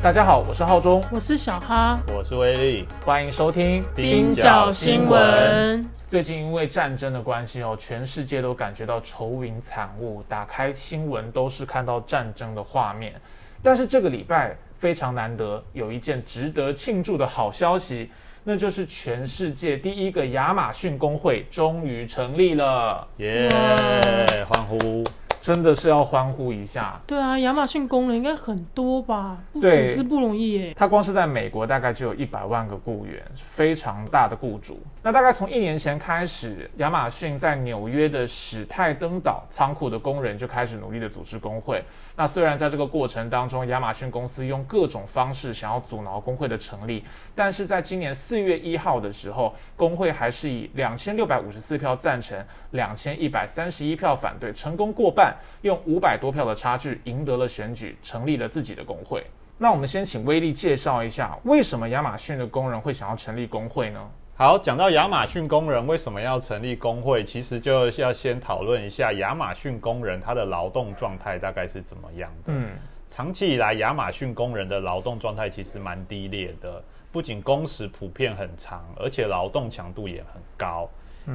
大家好，我是浩中，我是小哈，我是威力，欢迎收听冰角新闻。最近因为战争的关系哦，全世界都感觉到愁云惨雾，打开新闻都是看到战争的画面。但是这个礼拜非常难得，有一件值得庆祝的好消息，那就是全世界第一个亚马逊工会终于成立了，耶！欢呼。真的是要欢呼一下。对啊，亚马逊工人应该很多吧？组织不容易耶。他光是在美国大概就有一百万个雇员，非常大的雇主。那大概从一年前开始，亚马逊在纽约的史泰登岛仓库的工人就开始努力的组织工会。那虽然在这个过程当中，亚马逊公司用各种方式想要阻挠工会的成立，但是在今年四月一号的时候，工会还是以两千六百五十四票赞成，两千一百三十一票反对，成功过半。用五百多票的差距赢得了选举，成立了自己的工会。那我们先请威利介绍一下，为什么亚马逊的工人会想要成立工会呢？好，讲到亚马逊工人为什么要成立工会，其实就要先讨论一下亚马逊工人他的劳动状态大概是怎么样的。嗯，长期以来，亚马逊工人的劳动状态其实蛮低劣的，不仅工时普遍很长，而且劳动强度也很高。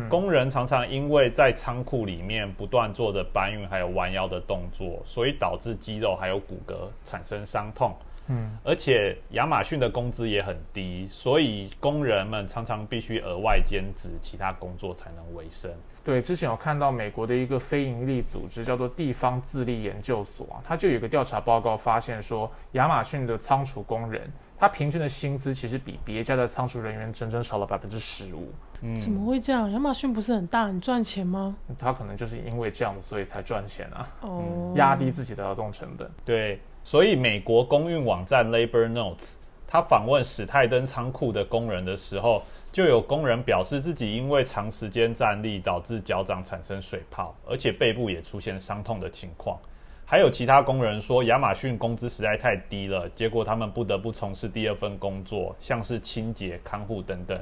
工人常常因为在仓库里面不断做着搬运还有弯腰的动作，所以导致肌肉还有骨骼产生伤痛。嗯，而且亚马逊的工资也很低，所以工人们常常必须额外兼职其他工作才能维生。对，之前有看到美国的一个非营利组织叫做地方自立研究所啊，它就有个调查报告发现说，亚马逊的仓储工人他平均的薪资其实比别家的仓储人员整整少了百分之十五。怎么会这样？亚马逊不是很大很赚钱吗？他可能就是因为这样，所以才赚钱啊。哦，压低自己的劳动成本。对，所以美国公运网站 Labor Notes，他访问史泰登仓库的工人的时候，就有工人表示自己因为长时间站立导致脚掌产生水泡，而且背部也出现伤痛的情况。还有其他工人说，亚马逊工资实在太低了，结果他们不得不从事第二份工作，像是清洁、看护等等。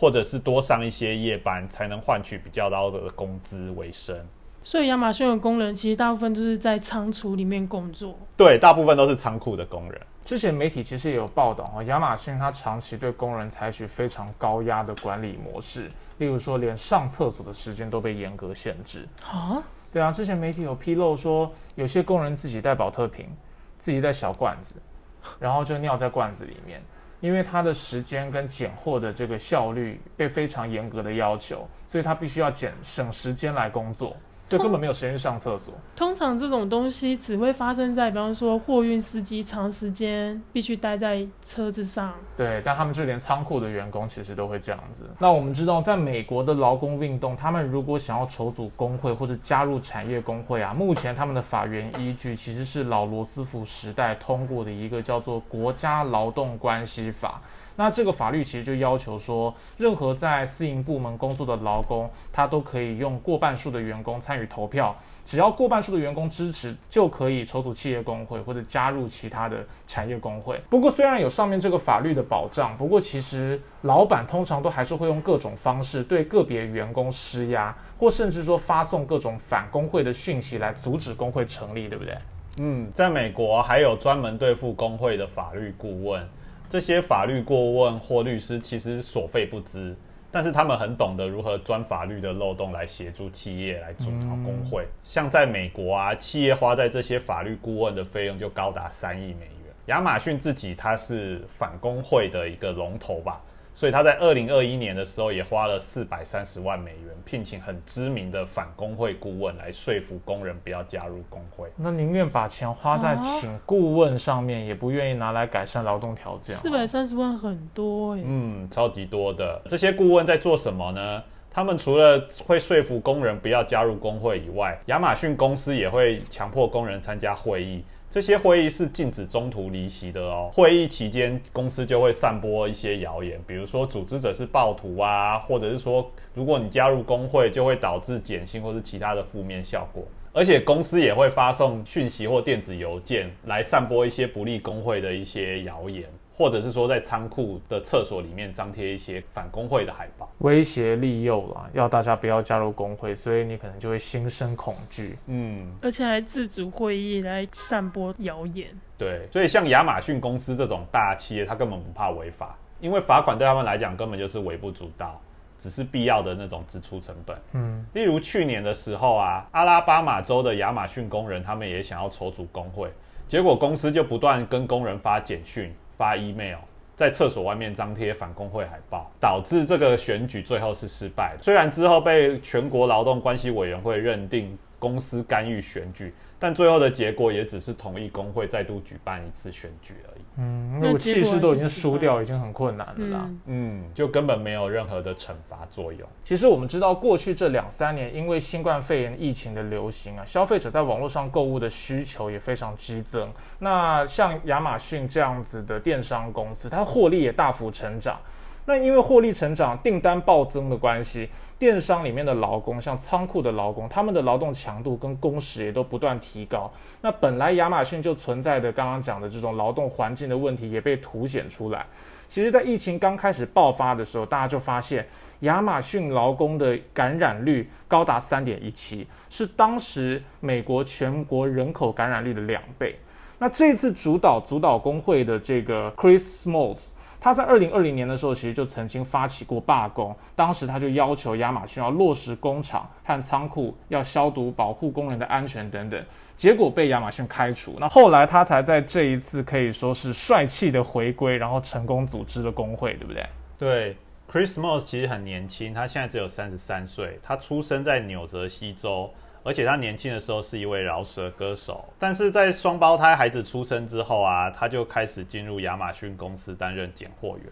或者是多上一些夜班，才能换取比较高的工资为生。所以亚马逊的工人其实大部分都是在仓储里面工作。对，大部分都是仓库的工人。之前媒体其实也有报道哈，亚马逊它长期对工人采取非常高压的管理模式，例如说连上厕所的时间都被严格限制。啊？对啊，之前媒体有披露说，有些工人自己带保特瓶，自己带小罐子，然后就尿在罐子里面。因为他的时间跟拣货的这个效率被非常严格的要求，所以他必须要减省时间来工作。就根本没有时间上厕所。通常这种东西只会发生在，比方说货运司机长时间必须待在车子上。对，但他们就连仓库的员工其实都会这样子。那我们知道，在美国的劳工运动，他们如果想要筹组工会或者加入产业工会啊，目前他们的法源依据其实是老罗斯福时代通过的一个叫做《国家劳动关系法》。那这个法律其实就要求说，任何在私营部门工作的劳工，他都可以用过半数的员工参与与投票，只要过半数的员工支持，就可以筹组企业工会或者加入其他的产业工会。不过，虽然有上面这个法律的保障，不过其实老板通常都还是会用各种方式对个别员工施压，或甚至说发送各种反工会的讯息来阻止工会成立，对不对？嗯，在美国还有专门对付工会的法律顾问。这些法律顾问或律师其实所费不赀，但是他们很懂得如何钻法律的漏洞来协助企业来阻挠工会。像在美国啊，企业花在这些法律顾问的费用就高达三亿美元。亚马逊自己它是反工会的一个龙头吧。所以他在二零二一年的时候也花了四百三十万美元，聘请很知名的反工会顾问来说服工人不要加入工会。那宁愿把钱花在请顾问上面，也不愿意拿来改善劳动条件。四百三十万很多哎。嗯，超级多的。这些顾问在做什么呢？他们除了会说服工人不要加入工会以外，亚马逊公司也会强迫工人参加会议。这些会议是禁止中途离席的哦。会议期间，公司就会散播一些谣言，比如说组织者是暴徒啊，或者是说如果你加入工会就会导致减薪或是其他的负面效果。而且公司也会发送讯息或电子邮件来散播一些不利工会的一些谣言。或者是说在仓库的厕所里面张贴一些反工会的海报，威胁利诱啦，要大家不要加入工会，所以你可能就会心生恐惧。嗯，而且还自主会议来散播谣言。对，所以像亚马逊公司这种大企业，他根本不怕违法，因为罚款对他们来讲根本就是微不足道，只是必要的那种支出成本。嗯，例如去年的时候啊，阿拉巴马州的亚马逊工人他们也想要筹组工会，结果公司就不断跟工人发简讯、发 email，在厕所外面张贴反工会海报，导致这个选举最后是失败。虽然之后被全国劳动关系委员会认定公司干预选举。但最后的结果也只是同意工会再度举办一次选举而已。嗯，如果气势都已经输掉，已经很困难了啦。嗯，就根本没有任何的惩罚作用。其实我们知道，过去这两三年，因为新冠肺炎疫情的流行啊，消费者在网络上购物的需求也非常激增。那像亚马逊这样子的电商公司，它获利也大幅成长。那因为获利成长、订单暴增的关系，电商里面的劳工，像仓库的劳工，他们的劳动强度跟工时也都不断提高。那本来亚马逊就存在的刚刚讲的这种劳动环境的问题，也被凸显出来。其实，在疫情刚开始爆发的时候，大家就发现亚马逊劳工的感染率高达三点一七，是当时美国全国人口感染率的两倍。那这次主导主导工会的这个 Chris Smalls。他在二零二零年的时候，其实就曾经发起过罢工。当时他就要求亚马逊要落实工厂和仓库要消毒、保护工人的安全等等，结果被亚马逊开除。那后来他才在这一次可以说是帅气的回归，然后成功组织了工会，对不对？对，Chris Moss 其实很年轻，他现在只有三十三岁，他出生在纽泽西州。而且他年轻的时候是一位饶舌歌手，但是在双胞胎孩子出生之后啊，他就开始进入亚马逊公司担任拣货员。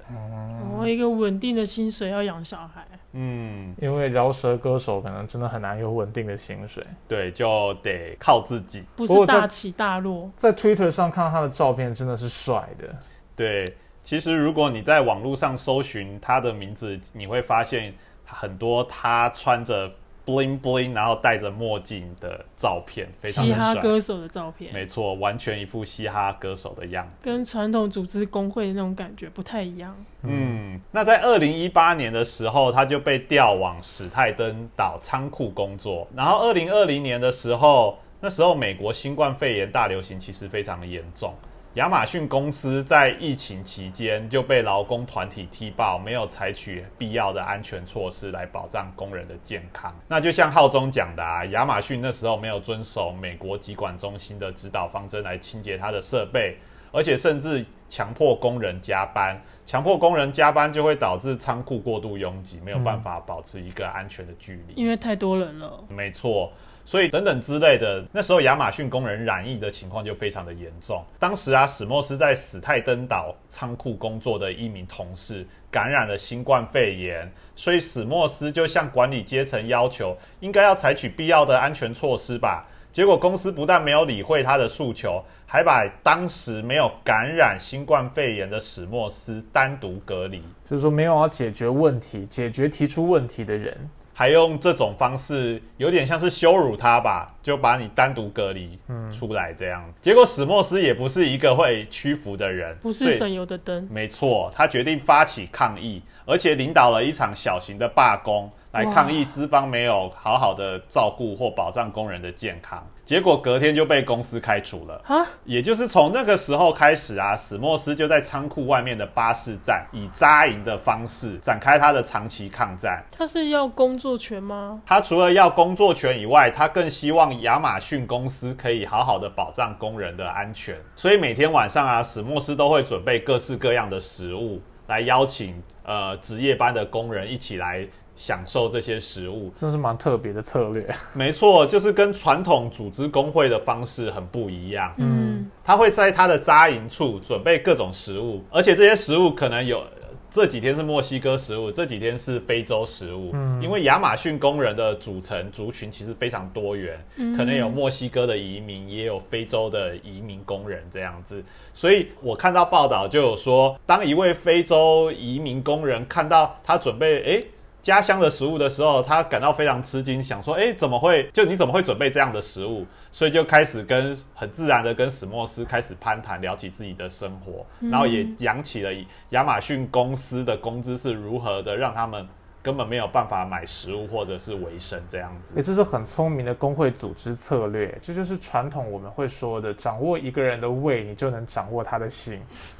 哦，一个稳定的薪水要养小孩。嗯，因为饶舌歌手可能真的很难有稳定的薪水。对，就得靠自己，不是大起大落。在 Twitter 上看到他的照片，真的是帅的。对，其实如果你在网络上搜寻他的名字，你会发现很多他穿着。Bling bling，然后戴着墨镜的照片，非常嘻哈歌手的照片，没错，完全一副嘻哈歌手的样子，跟传统组织工会的那种感觉不太一样。嗯，那在二零一八年的时候，他就被调往史泰登岛仓库工作，然后二零二零年的时候，那时候美国新冠肺炎大流行其实非常的严重。亚马逊公司在疫情期间就被劳工团体踢爆，没有采取必要的安全措施来保障工人的健康。那就像浩中讲的啊，亚马逊那时候没有遵守美国疾管中心的指导方针来清洁它的设备，而且甚至强迫工人加班，强迫工人加班就会导致仓库过度拥挤，没有办法保持一个安全的距离，因为太多人了。没错。所以等等之类的，那时候亚马逊工人染疫的情况就非常的严重。当时啊，史莫斯在史泰登岛仓库工作的一名同事感染了新冠肺炎，所以史莫斯就向管理阶层要求，应该要采取必要的安全措施吧。结果公司不但没有理会他的诉求，还把当时没有感染新冠肺炎的史莫斯单独隔离，就是说没有要解决问题、解决提出问题的人。还用这种方式，有点像是羞辱他吧，就把你单独隔离出来这样。结果史莫斯也不是一个会屈服的人，不是省油的灯。没错，他决定发起抗议，而且领导了一场小型的罢工。来抗议资方没有好好的照顾或保障工人的健康，结果隔天就被公司开除了。啊，也就是从那个时候开始啊，史莫斯就在仓库外面的巴士站以扎营的方式展开他的长期抗战。他是要工作权吗？他除了要工作权以外，他更希望亚马逊公司可以好好的保障工人的安全。所以每天晚上啊，史莫斯都会准备各式各样的食物来邀请呃值夜班的工人一起来。享受这些食物，真是蛮特别的策略。没错，就是跟传统组织工会的方式很不一样。嗯，他会在他的扎营处准备各种食物，而且这些食物可能有这几天是墨西哥食物，这几天是非洲食物。嗯，因为亚马逊工人的组成族群其实非常多元，可能有墨西哥的移民，也有非洲的移民工人这样子。所以我看到报道就有说，当一位非洲移民工人看到他准备，哎。家乡的食物的时候，他感到非常吃惊，想说：哎，怎么会？就你怎么会准备这样的食物？所以就开始跟很自然的跟史莫斯开始攀谈，聊起自己的生活，然后也讲起了亚马逊公司的工资是如何的让他们。根本没有办法买食物或者是维生这样子，也这是很聪明的工会组织策略。这就是传统我们会说的，掌握一个人的胃，你就能掌握他的心。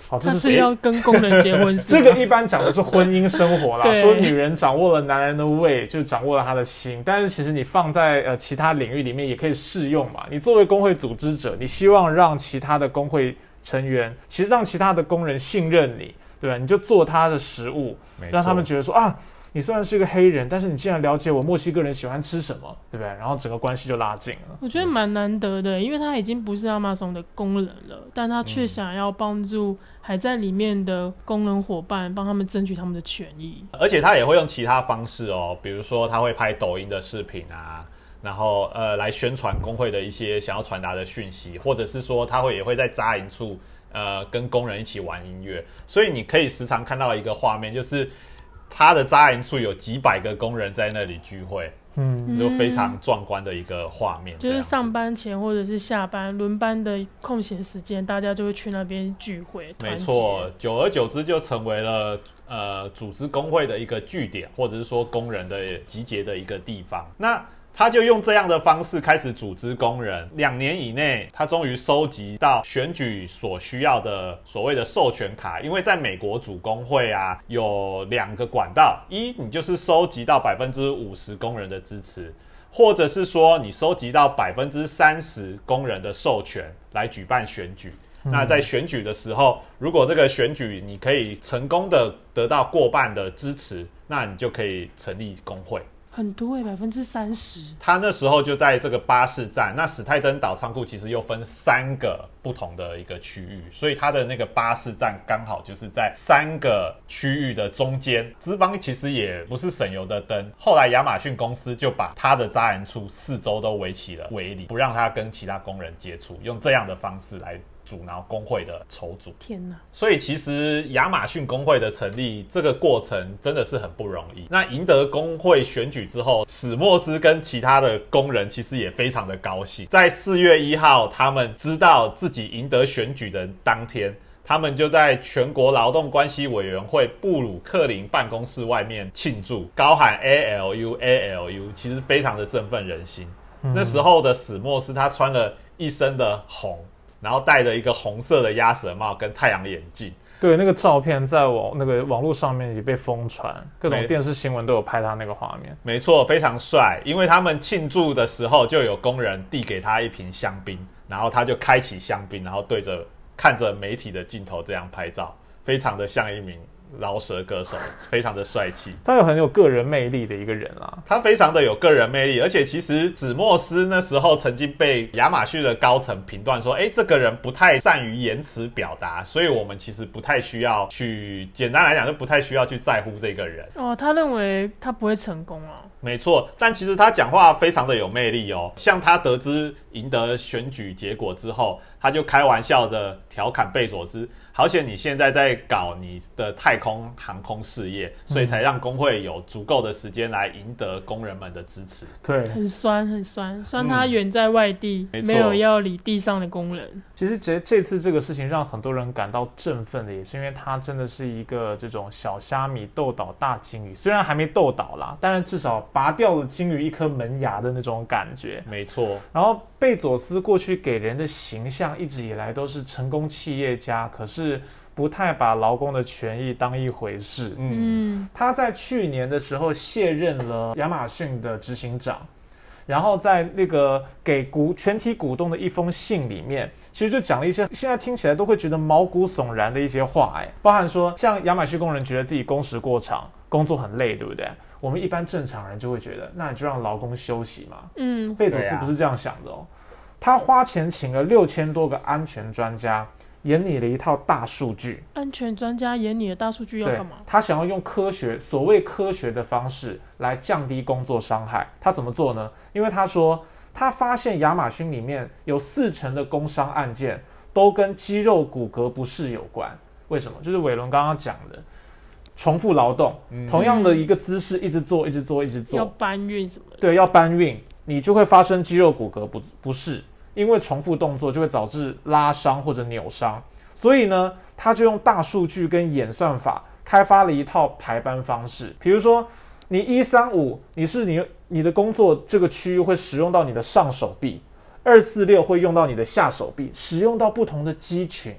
好，这是要跟工人结婚。这个一般讲的是婚姻生活啦，说女人掌握了男人的胃，就掌握了他的心。但是其实你放在呃其他领域里面也可以适用嘛。你作为工会组织者，你希望让其他的工会成员，其实让其他的工人信任你，对吧？你就做他的食物，让他们觉得说啊。你虽然是个黑人，但是你竟然了解我墨西哥人喜欢吃什么，对不对？然后整个关系就拉近了。我觉得蛮难得的，因为他已经不是亚马逊的工人了，但他却想要帮助还在里面的工人伙伴，帮他们争取他们的权益。而且他也会用其他方式哦，比如说他会拍抖音的视频啊，然后呃来宣传工会的一些想要传达的讯息，或者是说他会也会在扎营处呃跟工人一起玩音乐，所以你可以时常看到一个画面，就是。他的扎营处有几百个工人在那里聚会，嗯，就非常壮观的一个画面。就是上班前或者是下班轮班的空闲时间，大家就会去那边聚会。没错，久而久之就成为了呃组织工会的一个据点，或者是说工人的集结的一个地方。那他就用这样的方式开始组织工人。两年以内，他终于收集到选举所需要的所谓的授权卡。因为在美国组工会啊，有两个管道：一，你就是收集到百分之五十工人的支持；或者是说，你收集到百分之三十工人的授权来举办选举。那在选举的时候，如果这个选举你可以成功的得到过半的支持，那你就可以成立工会。很多诶，百分之三十。他那时候就在这个巴士站，那史泰登岛仓库其实又分三个不同的一个区域，所以他的那个巴士站刚好就是在三个区域的中间。资方其实也不是省油的灯，后来亚马逊公司就把他的扎营处四周都围起了围篱，不让他跟其他工人接触，用这样的方式来。阻挠工会的筹组，天哪！所以其实亚马逊工会的成立这个过程真的是很不容易。那赢得工会选举之后，史莫斯跟其他的工人其实也非常的高兴。在四月一号，他们知道自己赢得选举的当天，他们就在全国劳动关系委员会布鲁克林办公室外面庆祝，高喊 A L U A L U，其实非常的振奋人心。那时候的史莫斯，他穿了一身的红。然后戴着一个红色的鸭舌帽跟太阳眼镜，对，那个照片在网那个网络上面也被疯传，各种电视新闻都有拍他那个画面。没错，非常帅。因为他们庆祝的时候，就有工人递给他一瓶香槟，然后他就开启香槟，然后对着看着媒体的镜头这样拍照，非常的像一名。饶舌歌手非常的帅气，他有很有个人魅力的一个人啊。他非常的有个人魅力，而且其实史莫斯那时候曾经被亚马逊的高层评断说：“哎，这个人不太善于言辞表达，所以我们其实不太需要去，简单来讲就不太需要去在乎这个人。”哦，他认为他不会成功啊。没错，但其实他讲话非常的有魅力哦。像他得知赢得选举结果之后，他就开玩笑的调侃贝佐斯。而且你现在在搞你的太空航空事业，所以才让工会有足够的时间来赢得工人们的支持。对，很酸很酸，酸他远在外地，没有要理地上的工人。其实这这次这个事情让很多人感到振奋的，也是因为他真的是一个这种小虾米斗倒大鲸鱼，虽然还没斗倒啦，但是至少拔掉了鲸鱼一颗门牙的那种感觉。没错。然后贝佐斯过去给人的形象一直以来都是成功企业家，可是。不太把劳工的权益当一回事。嗯，他在去年的时候卸任了亚马逊的执行长，然后在那个给股全体股东的一封信里面，其实就讲了一些现在听起来都会觉得毛骨悚然的一些话。哎，包含说像亚马逊工人觉得自己工时过长，工作很累，对不对？我们一般正常人就会觉得，那你就让劳工休息嘛。嗯，贝佐斯不是这样想的哦，他花钱请了六千多个安全专家。演你的一套大数据，安全专家演你的大数据要干嘛？他想要用科学，所谓科学的方式来降低工作伤害。他怎么做呢？因为他说，他发现亚马逊里面有四成的工伤案件都跟肌肉骨骼不适有关。为什么？就是伟伦刚刚讲的，重复劳动，同样的一个姿势一直做，一直做，一直做，要搬运什么的。对，要搬运，你就会发生肌肉骨骼不不适，因为重复动作就会导致拉伤或者扭伤。所以呢，他就用大数据跟演算法开发了一套排班方式，比如说。你一三五，你是你你的工作这个区域会使用到你的上手臂，二四六会用到你的下手臂，使用到不同的肌群，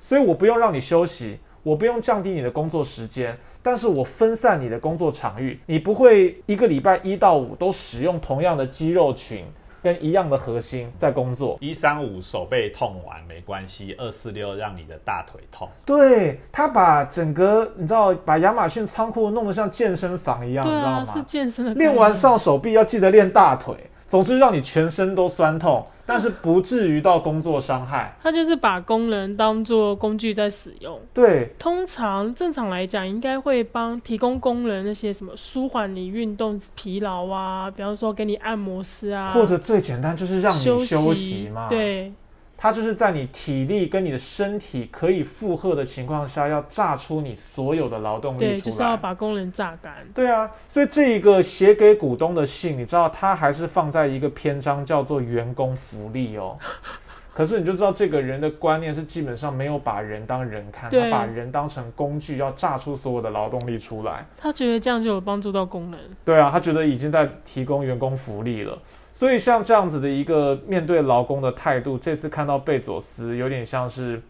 所以我不用让你休息，我不用降低你的工作时间，但是我分散你的工作场域，你不会一个礼拜一到五都使用同样的肌肉群。跟一样的核心在工作，一三五手背痛完没关系，二四六让你的大腿痛。对他把整个你知道把亚马逊仓库弄得像健身房一样，你知道吗？是健身的。练完上手臂要记得练大腿。总之让你全身都酸痛，但是不至于到工作伤害。他就是把工人当做工具在使用。对，通常正常来讲，应该会帮提供工人那些什么舒缓你运动疲劳啊，比方说给你按摩师啊，或者最简单就是让你休息嘛。对。它就是在你体力跟你的身体可以负荷的情况下，要榨出你所有的劳动力出来。对，就是要把工人榨干。对啊，所以这一个写给股东的信，你知道，它还是放在一个篇章叫做员工福利哦。可是你就知道，这个人的观念是基本上没有把人当人看，他把人当成工具，要榨出所有的劳动力出来。他觉得这样就有帮助到工人。对啊，他觉得已经在提供员工福利了。所以像这样子的一个面对劳工的态度，这次看到贝佐斯有点像是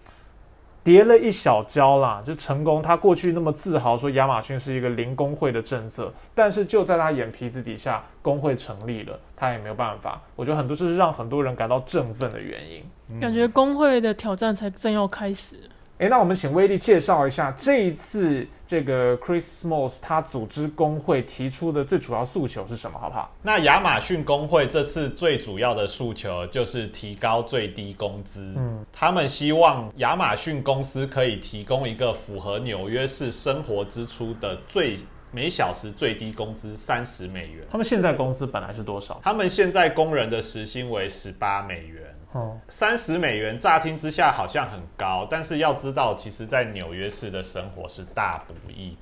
跌了一小跤啦，就成功。他过去那么自豪说亚马逊是一个零工会的政策，但是就在他眼皮子底下，工会成立了，他也没有办法。我觉得很多就是让很多人感到振奋的原因。感觉工会的挑战才正要开始。哎，那我们请威利介绍一下这一次这个 Chris Smalls 他组织工会提出的最主要诉求是什么，好不好？那亚马逊工会这次最主要的诉求就是提高最低工资。嗯，他们希望亚马逊公司可以提供一个符合纽约市生活支出的最每小时最低工资三十美元。他们现在工资本来是多少？他们现在工人的时薪为十八美元。哦，三十美元乍听之下好像很高，但是要知道，其实，在纽约市的生活是大不易，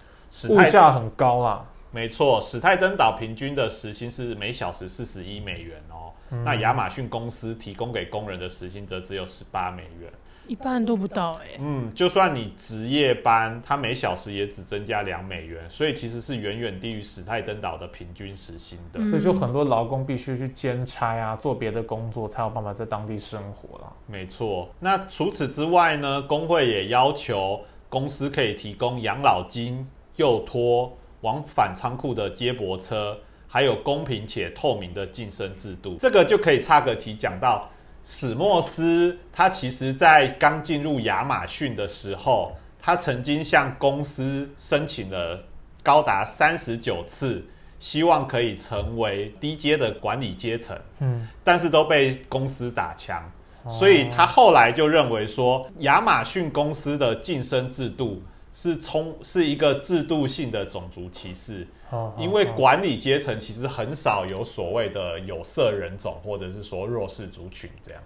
物价很高啊。没错，史泰登岛平均的时薪是每小时四十一美元哦，那亚马逊公司提供给工人的时薪则只有十八美元。一半都不到哎，嗯，就算你值夜班，它每小时也只增加两美元，所以其实是远远低于史泰登岛的平均时薪的。所以就很多劳工必须去兼差啊，做别的工作，才有办法在当地生活了。没错，那除此之外呢，工会也要求公司可以提供养老金、幼托、往返仓库的接驳车，还有公平且透明的晋升制度。这个就可以插个题讲到。史莫斯他其实，在刚进入亚马逊的时候，他曾经向公司申请了高达三十九次，希望可以成为低阶的管理阶层，嗯，但是都被公司打枪，所以他后来就认为说，亚马逊公司的晋升制度。是冲是一个制度性的种族歧视，哦因为管理阶层其实很少有所谓的有色人种或者是说弱势族群这样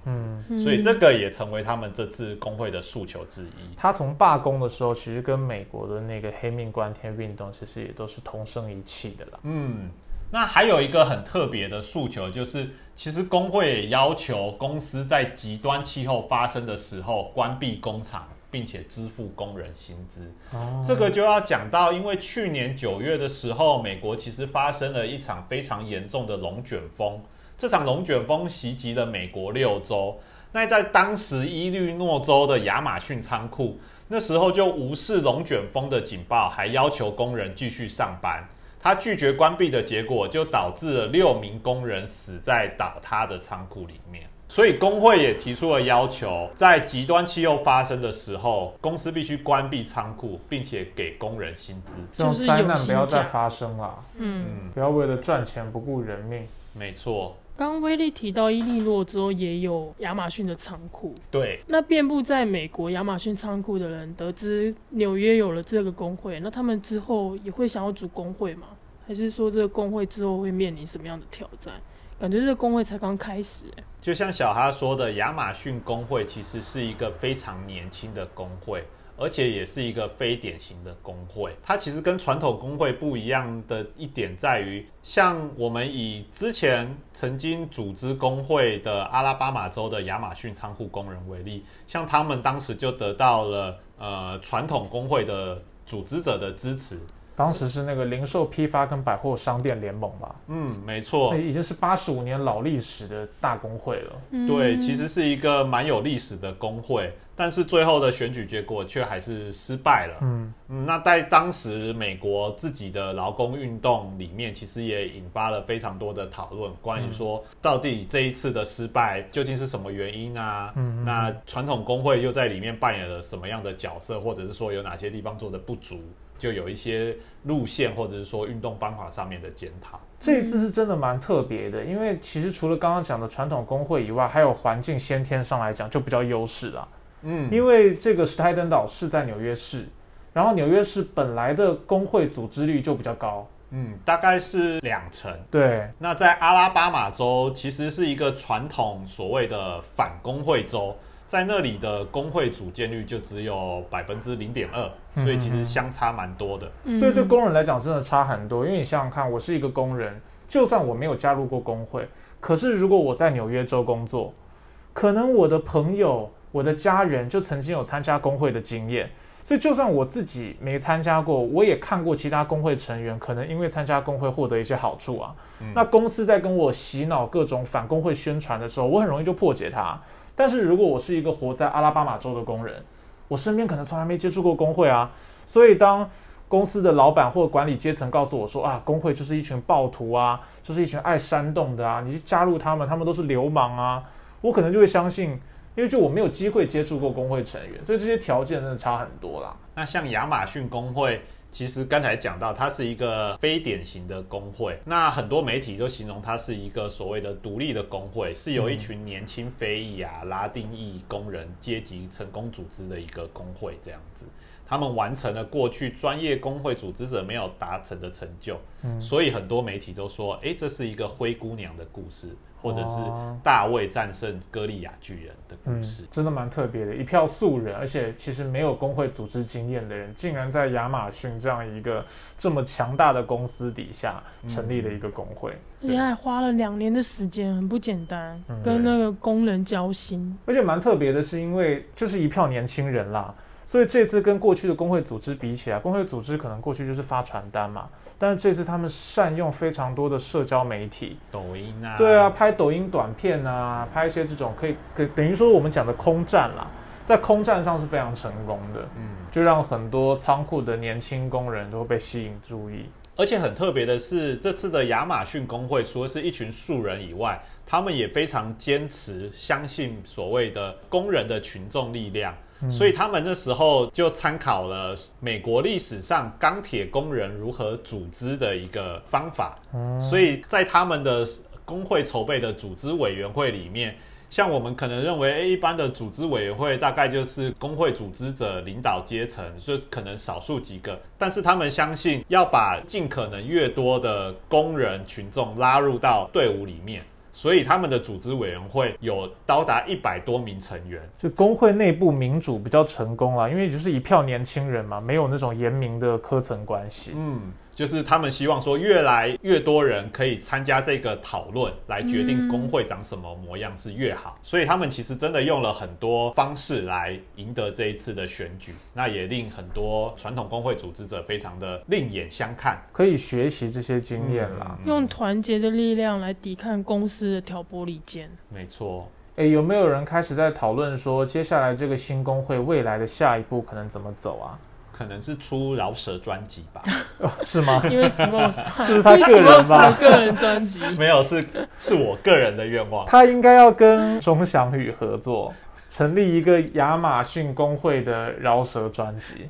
子，所以这个也成为他们这次工会的诉求之一。他从罢工的时候，其实跟美国的那个黑命关天运动其实也都是同声一气的啦。嗯，那还有一个很特别的诉求，就是其实工会也要求公司在极端气候发生的时候关闭工厂。并且支付工人薪资，这个就要讲到，因为去年九月的时候，美国其实发生了一场非常严重的龙卷风。这场龙卷风袭击了美国六州。那在当时伊利诺州的亚马逊仓库，那时候就无视龙卷风的警报，还要求工人继续上班。他拒绝关闭的结果，就导致了六名工人死在倒塌的仓库里面。所以工会也提出了要求，在极端气候发生的时候，公司必须关闭仓库，并且给工人薪资，让灾难不要再发生了。嗯，不要为了赚钱不顾人命。没错。刚刚威利提到伊利诺之后也有亚马逊的仓库，对。那遍布在美国亚马逊仓库的人得知纽约有了这个工会，那他们之后也会想要组工会吗？还是说这个工会之后会面临什么样的挑战？感觉这个工会才刚开始，就像小哈说的，亚马逊工会其实是一个非常年轻的工会，而且也是一个非典型的工会。它其实跟传统工会不一样的一点在于，像我们以之前曾经组织工会的阿拉巴马州的亚马逊仓库工人为例，像他们当时就得到了呃传统工会的组织者的支持。当时是那个零售批发跟百货商店联盟吧？嗯，没错，已经是八十五年老历史的大工会了。对，其实是一个蛮有历史的工会，但是最后的选举结果却还是失败了。嗯嗯，那在当时美国自己的劳工运动里面，其实也引发了非常多的讨论，关于说到底这一次的失败究竟是什么原因啊？嗯，那传统工会又在里面扮演了什么样的角色，或者是说有哪些地方做的不足？就有一些路线或者是说运动方法上面的检讨。这一次是真的蛮特别的，因为其实除了刚刚讲的传统工会以外，还有环境先天上来讲就比较优势了。嗯，因为这个史泰登岛是在纽约市，然后纽约市本来的工会组织率就比较高，嗯，大概是两成。对，那在阿拉巴马州其实是一个传统所谓的反工会州。在那里的工会组建率就只有百分之零点二，所以其实相差蛮多的。所以对工人来讲真的差很多。因为你想想看，我是一个工人，就算我没有加入过工会，可是如果我在纽约州工作，可能我的朋友、我的家人就曾经有参加工会的经验。所以就算我自己没参加过，我也看过其他工会成员可能因为参加工会获得一些好处啊。那公司在跟我洗脑各种反工会宣传的时候，我很容易就破解它。但是如果我是一个活在阿拉巴马州的工人，我身边可能从来没接触过工会啊，所以当公司的老板或管理阶层告诉我说啊，工会就是一群暴徒啊，就是一群爱煽动的啊，你去加入他们，他们都是流氓啊，我可能就会相信，因为就我没有机会接触过工会成员，所以这些条件真的差很多啦。那像亚马逊工会。其实刚才讲到，它是一个非典型的工会。那很多媒体都形容它是一个所谓的独立的工会，是由一群年轻非裔啊、拉丁裔工人阶级成功组织的一个工会，这样子。他们完成了过去专业工会组织者没有达成的成就，所以很多媒体都说，哎，这是一个灰姑娘的故事。或者是大卫战胜歌利亚巨人的故事，真的蛮特别的。一票素人，而且其实没有工会组织经验的人，竟然在亚马逊这样一个这么强大的公司底下成立了一个工会，而且还花了两年的时间，很不简单，跟那个工人交心。而且蛮特别的是，因为就是一票年轻人啦，所以这次跟过去的工会组织比起来，工会组织可能过去就是发传单嘛。但是这次他们善用非常多的社交媒体，抖音啊，对啊，拍抖音短片啊，拍一些这种可以，可等于说我们讲的空战啦，在空战上是非常成功的，嗯，就让很多仓库的年轻工人都被吸引注意。而且很特别的是，这次的亚马逊工会除了是一群素人以外，他们也非常坚持相信所谓的工人的群众力量。所以他们那时候就参考了美国历史上钢铁工人如何组织的一个方法，所以在他们的工会筹备的组织委员会里面，像我们可能认为，诶，一般的组织委员会大概就是工会组织者领导阶层，所以可能少数几个，但是他们相信要把尽可能越多的工人群众拉入到队伍里面。所以他们的组织委员会有高达一百多名成员，就工会内部民主比较成功啊，因为就是一票年轻人嘛，没有那种严明的科层关系。嗯。就是他们希望说，越来越多人可以参加这个讨论，来决定工会长什么模样是越好。所以他们其实真的用了很多方式来赢得这一次的选举，那也令很多传统工会组织者非常的另眼相看，可以学习这些经验啦。用团结的力量来抵抗公司的挑拨离间。没错。诶，有没有人开始在讨论说，接下来这个新工会未来的下一步可能怎么走啊？可能是出饶舌专辑吧？是吗？因为 Smosh，这是他个人吧？个人专辑没有，是是我个人的愿望。他应该要跟钟祥宇合作，成立一个亚马逊工会的饶舌专辑。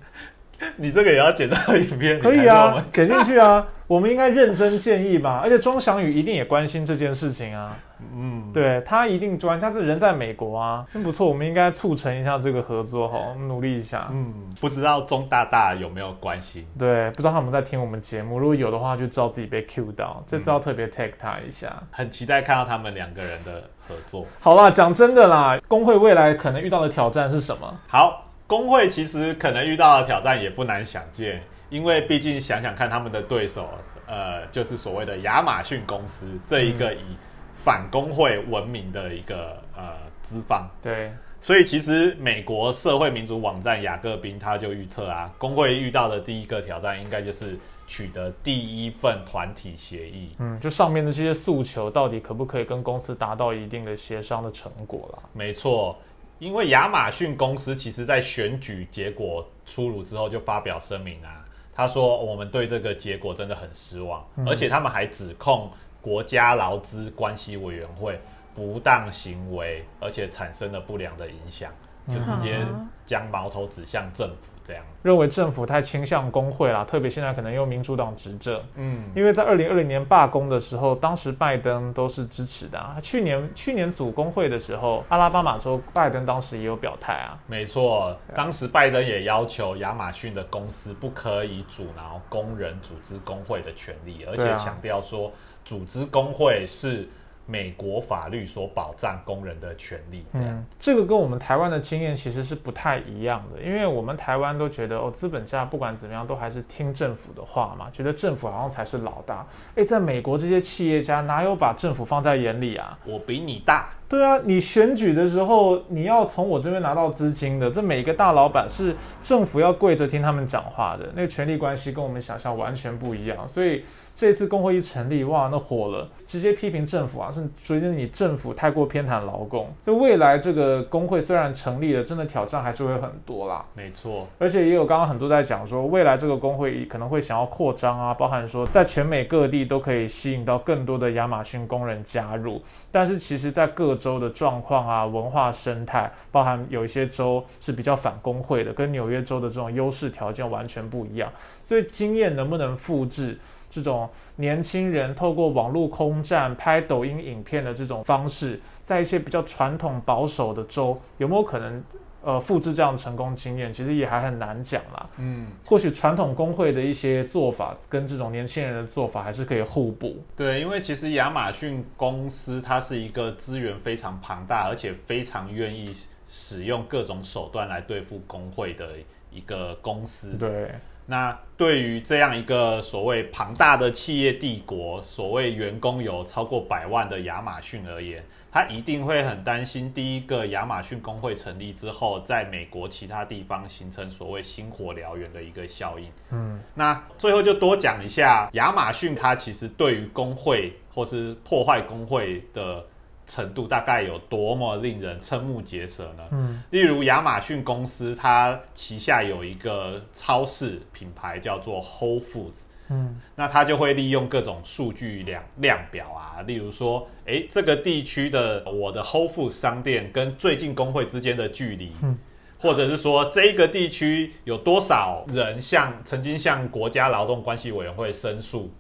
你这个也要剪到影片？可以啊，剪进去啊。我们应该认真建议吧，而且钟祥宇一定也关心这件事情啊。嗯，对他一定专，他是人在美国啊，真不错。我们应该促成一下这个合作哈，我们努力一下。嗯，不知道钟大大有没有关心？对，不知道他们在听我们节目，如果有的话，就知道自己被 Q 到。这次要特别 tag 他一下，很期待看到他们两个人的合作。好啦，讲真的啦，工会未来可能遇到的挑战是什么？好。工会其实可能遇到的挑战也不难想见，因为毕竟想想看他们的对手，呃，就是所谓的亚马逊公司这一个以反工会闻名的一个呃资方。对，所以其实美国社会民主网站雅各宾他就预测啊，工会遇到的第一个挑战应该就是取得第一份团体协议。嗯，就上面的这些诉求到底可不可以跟公司达到一定的协商的成果啦？没错。因为亚马逊公司其实，在选举结果出炉之后，就发表声明啊，他说我们对这个结果真的很失望，而且他们还指控国家劳资关系委员会不当行为，而且产生了不良的影响，就直接将矛头指向政府。这样认为政府太倾向工会啦，特别现在可能用民主党执政，嗯，因为在二零二零年罢工的时候，当时拜登都是支持的。去年去年组工会的时候，阿拉巴马州拜登当时也有表态啊。没错，当时拜登也要求亚马逊的公司不可以阻挠工人组织工会的权利，而且强调说组织工会是。美国法律所保障工人的权利，这样，这个跟我们台湾的经验其实是不太一样的，因为我们台湾都觉得哦，资本家不管怎么样都还是听政府的话嘛，觉得政府好像才是老大。哎，在美国这些企业家哪有把政府放在眼里啊？我比你大。对啊，你选举的时候你要从我这边拿到资金的，这每个大老板是政府要跪着听他们讲话的，那个权力关系跟我们想象完全不一样，所以。这次工会一成立，哇，那火了，直接批评政府啊，是觉得你政府太过偏袒劳工。就未来这个工会虽然成立了，真的挑战还是会很多啦。没错，而且也有刚刚很多在讲说，未来这个工会可能会想要扩张啊，包含说在全美各地都可以吸引到更多的亚马逊工人加入。但是其实，在各州的状况啊、文化生态，包含有一些州是比较反工会的，跟纽约州的这种优势条件完全不一样。所以经验能不能复制？这种年轻人透过网络空战拍抖音影片的这种方式，在一些比较传统保守的州，有没有可能呃复制这样的成功经验？其实也还很难讲啦。嗯，或许传统工会的一些做法跟这种年轻人的做法还是可以互补。对，因为其实亚马逊公司它是一个资源非常庞大，而且非常愿意使用各种手段来对付工会的一个公司。对。那对于这样一个所谓庞大的企业帝国，所谓员工有超过百万的亚马逊而言，他一定会很担心，第一个亚马逊工会成立之后，在美国其他地方形成所谓星火燎原的一个效应。嗯，那最后就多讲一下，亚马逊它其实对于工会或是破坏工会的。程度大概有多么令人瞠目结舌呢？嗯，例如亚马逊公司，它旗下有一个超市品牌叫做 Whole Foods，嗯，那它就会利用各种数据量量表啊，例如说，诶，这个地区的我的 Whole Foods 商店跟最近工会之间的距离，嗯，或者是说这个地区有多少人向曾经向国家劳动关系委员会申诉。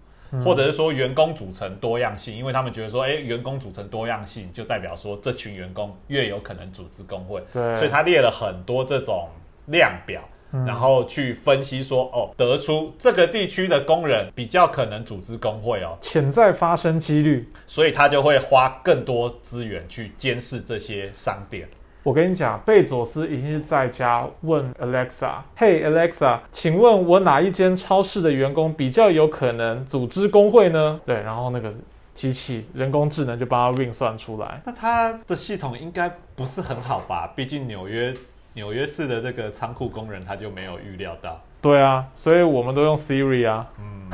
或者是说员工组成多样性，因为他们觉得说，哎，员工组成多样性就代表说这群员工越有可能组织工会，对，所以他列了很多这种量表，然后去分析说，哦，得出这个地区的工人比较可能组织工会哦，潜在发生几率，所以他就会花更多资源去监视这些商店。我跟你讲，贝佐斯已经是在家问 Alexa：“Hey Alexa，请问我哪一间超市的员工比较有可能组织工会呢？”对，然后那个机器人工智能就帮他运算出来。那他的系统应该不是很好吧？毕竟纽约纽约市的这个仓库工人他就没有预料到。对啊，所以我们都用 Siri 啊。嗯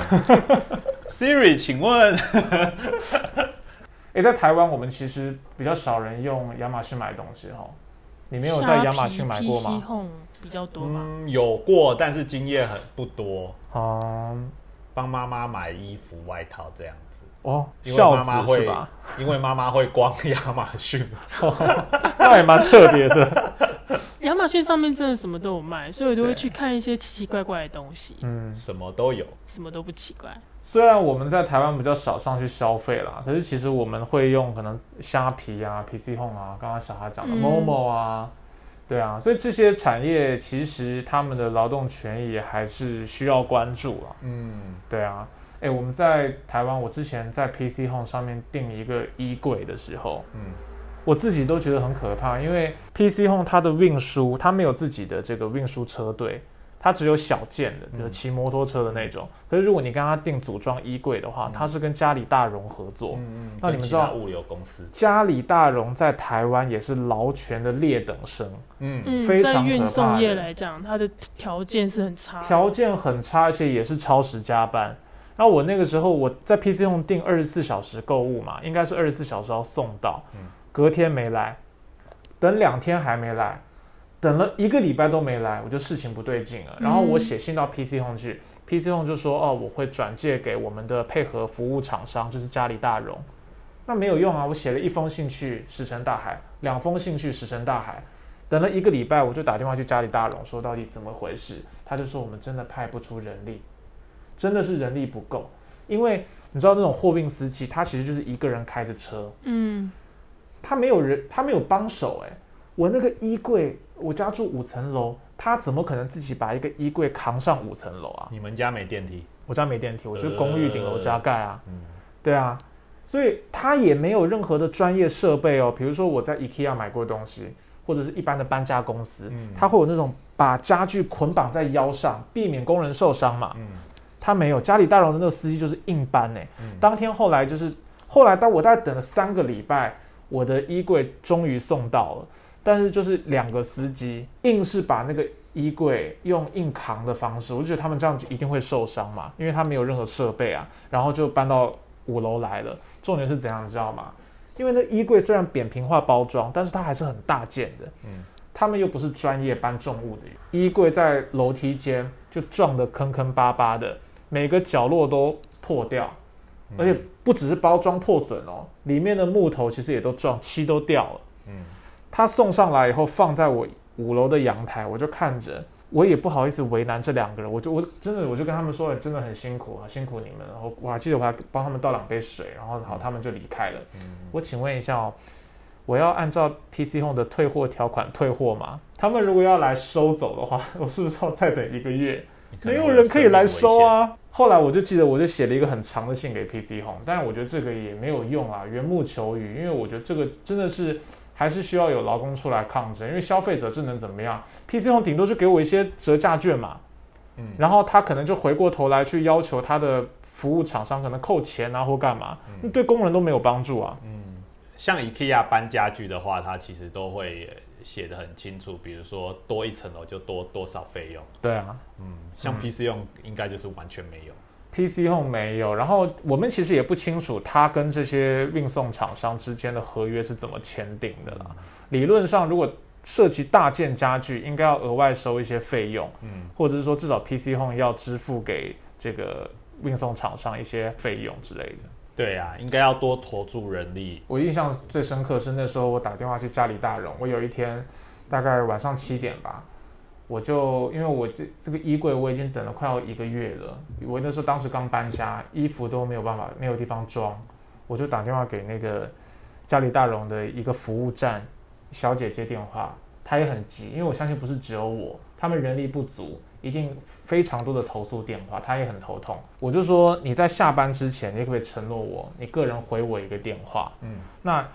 ，Siri，请问。哎，在台湾我们其实比较少人用亚马逊买东西哈。你没有在亚马逊买过吗？比较多吗？嗯，有过，但是经验很不多。嗯，帮妈妈买衣服、外套这样子。哦，因为妈妈会，因为妈妈会逛亚马逊，那也蛮特别的。亚马逊上面真的什么都有卖，所以我都会去看一些奇奇怪怪的东西。嗯，什么都有，什么都不奇怪。虽然我们在台湾比较少上去消费啦，可是其实我们会用可能虾皮啊、PC Home 啊，刚刚小孩讲的 Momo 啊，对啊，所以这些产业其实他们的劳动权益还是需要关注啊。嗯，对啊，哎，我们在台湾，我之前在 PC Home 上面订一个衣柜的时候，嗯，我自己都觉得很可怕，因为 PC Home 它的运输，它没有自己的这个运输车队。它只有小件的，比如骑摩托车的那种。可是如果你跟他订组装衣柜的话，他是跟嘉里大荣合作。嗯嗯。那你们知道物流公司嘉里大荣在台湾也是劳权的劣等生。嗯嗯。非常在运送业来讲，它的条件是很差。条件很差，而且也是超时加班。然后我那个时候我在 PC 用订二十四小时购物嘛，应该是二十四小时要送到。嗯。隔天没来，等两天还没来。等了一个礼拜都没来，我就事情不对劲了。然后我写信到 PC Home 去，PC Home 就说：“哦，我会转借给我们的配合服务厂商，就是嘉里大荣。”那没有用啊！我写了一封信去石沉大海，两封信去石沉大海。等了一个礼拜，我就打电话去嘉里大荣，说到底怎么回事？他就说：“我们真的派不出人力，真的是人力不够。因为你知道那种货运司机，他其实就是一个人开着车，嗯，他没有人，他没有帮手。哎，我那个衣柜。”我家住五层楼，他怎么可能自己把一个衣柜扛上五层楼啊？你们家没电梯？我家没电梯，我就公寓顶楼加盖啊。嗯，对啊，所以他也没有任何的专业设备哦。比如说我在 IKEA 买过东西，或者是一般的搬家公司，他会有那种把家具捆绑在腰上，避免工人受伤嘛。嗯，他没有。家里大荣的那个司机就是硬搬呢。当天后来就是后来，当我大概等了三个礼拜，我的衣柜终于送到了。但是就是两个司机硬是把那个衣柜用硬扛的方式，我就觉得他们这样就一定会受伤嘛，因为他没有任何设备啊，然后就搬到五楼来了。重点是怎样，你知道吗？因为那衣柜虽然扁平化包装，但是它还是很大件的。嗯，他们又不是专业搬重物的，衣柜在楼梯间就撞得坑坑巴巴的，每个角落都破掉，而且不只是包装破损哦，里面的木头其实也都撞漆都掉了。嗯。他送上来以后，放在我五楼的阳台，我就看着，我也不好意思为难这两个人，我就我真的我就跟他们说，真的很辛苦啊，辛苦你们。然后我还记得我还帮他们倒两杯水，然后好，他们就离开了。嗯我请问一下哦，我要按照 PC Home 的退货条款退货吗？他们如果要来收走的话，我是不是要再等一个月？没有人可以来收啊。后来我就记得，我就写了一个很长的信给 PC Home，但是我觉得这个也没有用啊，缘木求鱼，因为我觉得这个真的是。还是需要有劳工出来抗争，因为消费者这能怎么样？PC Home 顶多就给我一些折价券嘛，嗯，然后他可能就回过头来去要求他的服务厂商可能扣钱啊或干嘛，对工人都没有帮助啊。嗯，像 IKEA 搬家具的话，它其实都会写的很清楚，比如说多一层楼就多多少费用。对啊，嗯，像 PC 用应该就是完全没有。PC Home 没有，然后我们其实也不清楚它跟这些运送厂商之间的合约是怎么签订的啦。理论上，如果涉及大件家具，应该要额外收一些费用，嗯，或者是说至少 PC Home 要支付给这个运送厂商一些费用之类的。对啊，应该要多投注人力。我印象最深刻是那时候我打电话去家里大荣，我有一天大概晚上七点吧。我就因为我这这个衣柜我已经等了快要一个月了，我那时候当时刚搬家，衣服都没有办法没有地方装，我就打电话给那个家里大荣的一个服务站小姐接电话，她也很急，因为我相信不是只有我，他们人力不足，一定非常多的投诉电话，他也很头痛。我就说你在下班之前，你可不可以承诺我，你个人回我一个电话？嗯，那。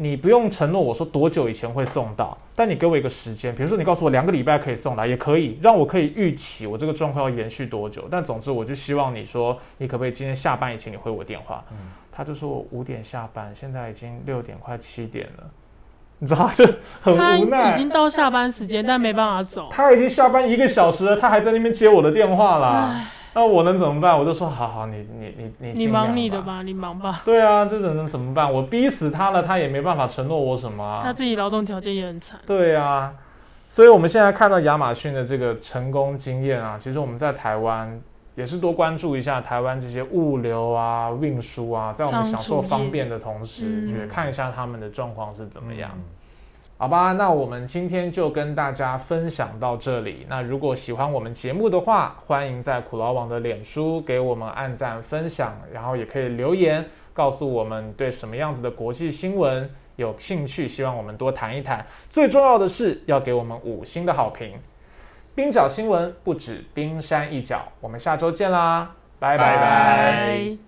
你不用承诺我说多久以前会送到，但你给我一个时间，比如说你告诉我两个礼拜可以送来，也可以让我可以预期我这个状况要延续多久。但总之我就希望你说你可不可以今天下班以前你回我电话。嗯，他就说我五点下班，现在已经六点快七点了，你知道就很无奈。已经到下班时间，但没办法走。他已经下班一个小时了，他还在那边接我的电话啦。那我能怎么办？我就说好好，你你你你你忙你的吧，你忙吧。对啊，这能怎么办？我逼死他了，他也没办法承诺我什么。他自己劳动条件也很惨。对啊，所以我们现在看到亚马逊的这个成功经验啊，其实我们在台湾也是多关注一下台湾这些物流啊、运输啊，在我们享受方便的同时，也看一下他们的状况是怎么样。好吧，那我们今天就跟大家分享到这里。那如果喜欢我们节目的话，欢迎在苦劳网的脸书给我们按赞分享，然后也可以留言告诉我们对什么样子的国际新闻有兴趣，希望我们多谈一谈。最重要的是要给我们五星的好评。冰角新闻不止冰山一角，我们下周见啦，拜拜拜。